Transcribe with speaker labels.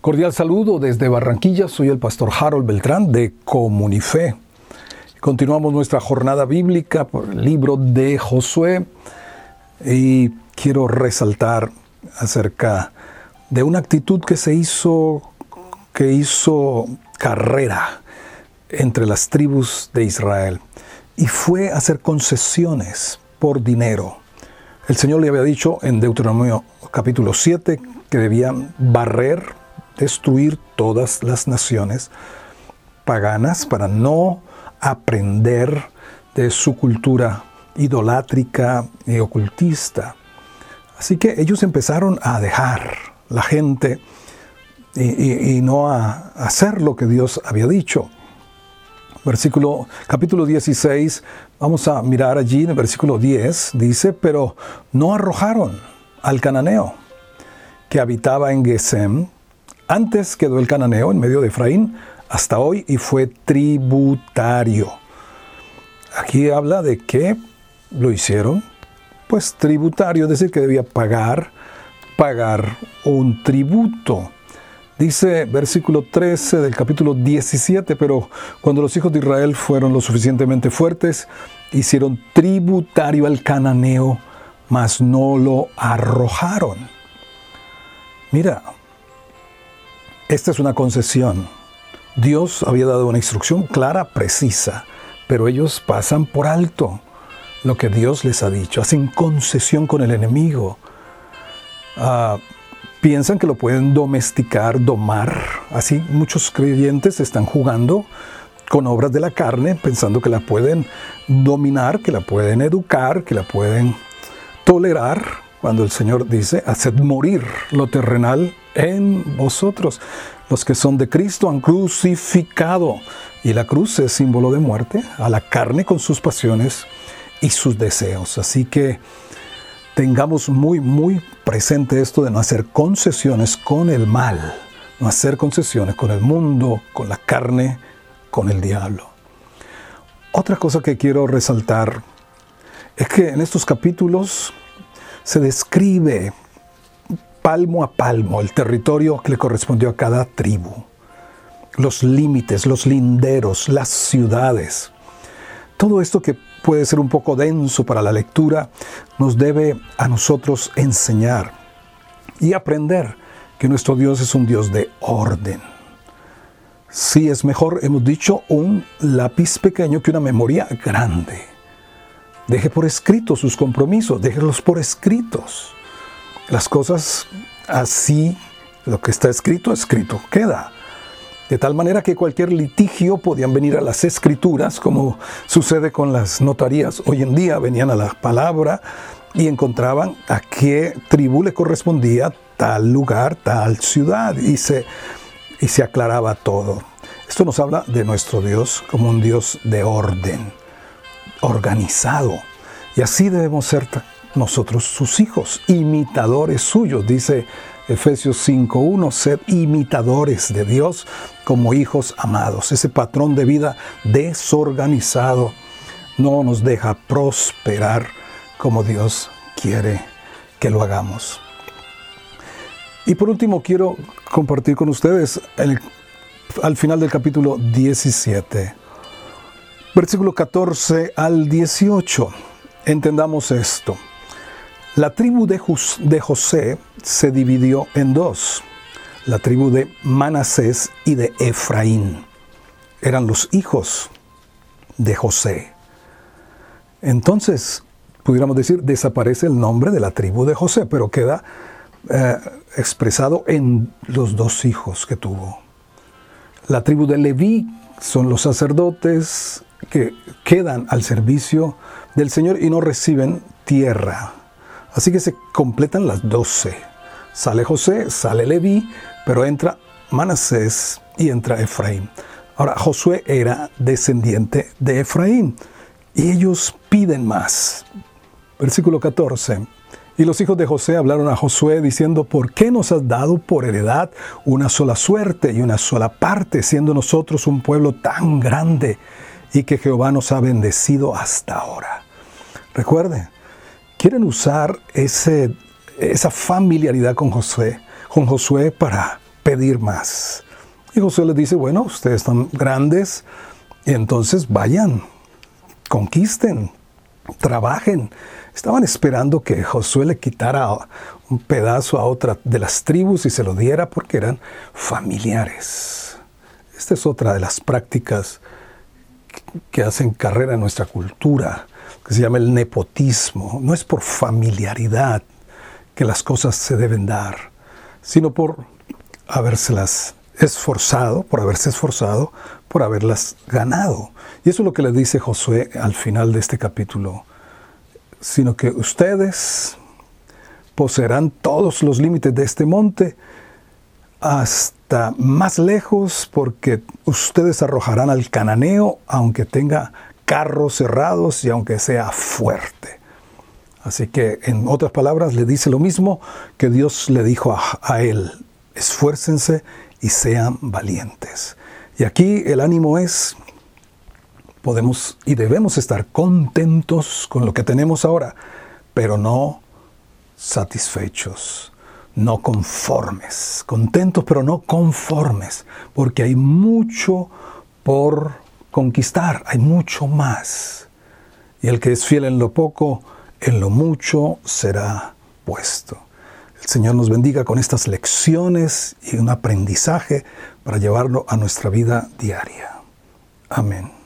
Speaker 1: Cordial saludo desde Barranquilla, soy el pastor Harold Beltrán de Comunife. Continuamos nuestra jornada bíblica por el libro de Josué y quiero resaltar acerca de una actitud que se hizo, que hizo carrera entre las tribus de Israel y fue hacer concesiones por dinero. El Señor le había dicho en Deuteronomio capítulo 7 que debían barrer destruir todas las naciones paganas para no aprender de su cultura idolátrica y ocultista. Así que ellos empezaron a dejar la gente y, no a hacer lo que Dios había dicho. Versículo, capítulo 16, vamos a mirar allí en el versículo 10, dice, pero no arrojaron al cananeo que habitaba en Gesem, antes quedó el cananeo en medio de Efraín hasta hoy y fue tributario. Aquí habla de que lo hicieron, pues tributario, es decir, que debía pagar, pagar un tributo. Dice versículo 13 del capítulo 17, pero cuando los hijos de Israel fueron lo suficientemente fuertes, hicieron tributario al cananeo, mas no lo arrojaron. Mira, esta es una concesión. Dios había dado una instrucción clara, precisa, pero ellos pasan por alto lo que Dios les ha dicho, hacen concesión con el enemigo. Ah, piensan que lo pueden domesticar, domar. Así muchos creyentes están jugando con obras de la carne, pensando que la pueden dominar, que la pueden educar, que la pueden tolerar, cuando el Señor dice, haced morir lo terrenal en vosotros. Los que son de Cristo han crucificado. Y la cruz es símbolo de muerte a la carne con sus pasiones y sus deseos. Así que tengamos muy, muy presente esto de no hacer concesiones con el mal, no hacer concesiones con el mundo, con la carne, con el diablo. Otra cosa que quiero resaltar es que en estos capítulos se describe palmo a palmo el territorio que le correspondió a cada tribu, los límites, los linderos, las ciudades. Todo esto que puede ser un poco denso para la lectura, nos debe a nosotros enseñar y aprender que nuestro Dios es un Dios de orden. Sí es mejor, hemos dicho, un lápiz pequeño que una memoria grande. Deje por escrito sus compromisos, déjelos por escritos. Las cosas así, lo que está escrito, escrito queda. De tal manera que cualquier litigio podían venir a las escrituras, como sucede con las notarías hoy en día, venían a la palabra y encontraban a qué tribu le correspondía tal lugar, tal ciudad, y se, y se aclaraba todo. Esto nos habla de nuestro Dios como un Dios de orden, organizado. Y así debemos ser nosotros sus hijos, imitadores suyos, dice Efesios 5.1, sed imitadores de Dios como hijos amados. Ese patrón de vida desorganizado no nos deja prosperar como Dios quiere que lo hagamos. Y por último quiero compartir con ustedes al final del capítulo 17, versículo 14 al 18. Entendamos esto. La tribu de, José se dividió en dos, la tribu de Manasés y de Efraín. Eran los hijos de José. Entonces, pudiéramos decir, desaparece el nombre de la tribu de José, pero queda eh, expresado en los dos hijos que tuvo. La tribu de Leví son los sacerdotes que quedan al servicio del Señor y no reciben tierra. Así que se completan las doce. Sale José, sale Leví, pero entra Manasés y entra Efraín. Ahora, Josué era descendiente de Efraín y ellos piden más. Versículo 14. Y los hijos de José hablaron a Josué diciendo, ¿por qué nos has dado por heredad una sola suerte y una sola parte, siendo nosotros un pueblo tan grande y que Jehová nos ha bendecido hasta ahora? Recuerden, quieren usar ese, esa familiaridad con Josué, con para pedir más. Y Josué les dice, bueno, ustedes están grandes, entonces vayan, conquisten, trabajen. Estaban esperando que Josué le quitara un pedazo a otra de las tribus y se lo diera porque eran familiares. Esta es otra de las prácticas que hacen carrera en nuestra cultura, que se llama el nepotismo. No es por familiaridad que las cosas se deben dar, sino por habérselas esforzado, por haberse esforzado, por haberlas ganado. Y eso es lo que le dice Josué al final de este capítulo. Sino que ustedes poseerán todos los límites de este monte hasta más lejos porque ustedes arrojarán al cananeo aunque tenga carros cerrados y aunque sea fuerte. Así que en otras palabras le dice lo mismo que Dios le dijo a, él, esfuércense y sean valientes. Y aquí el ánimo es, podemos y debemos estar contentos con lo que tenemos ahora, pero no satisfechos, no conformes, contentos pero no conformes, porque hay mucho por conquistar, hay mucho más. Y el que es fiel en lo poco, en lo mucho será puesto. El Señor nos bendiga con estas lecciones y un aprendizaje para llevarlo a nuestra vida diaria. Amén.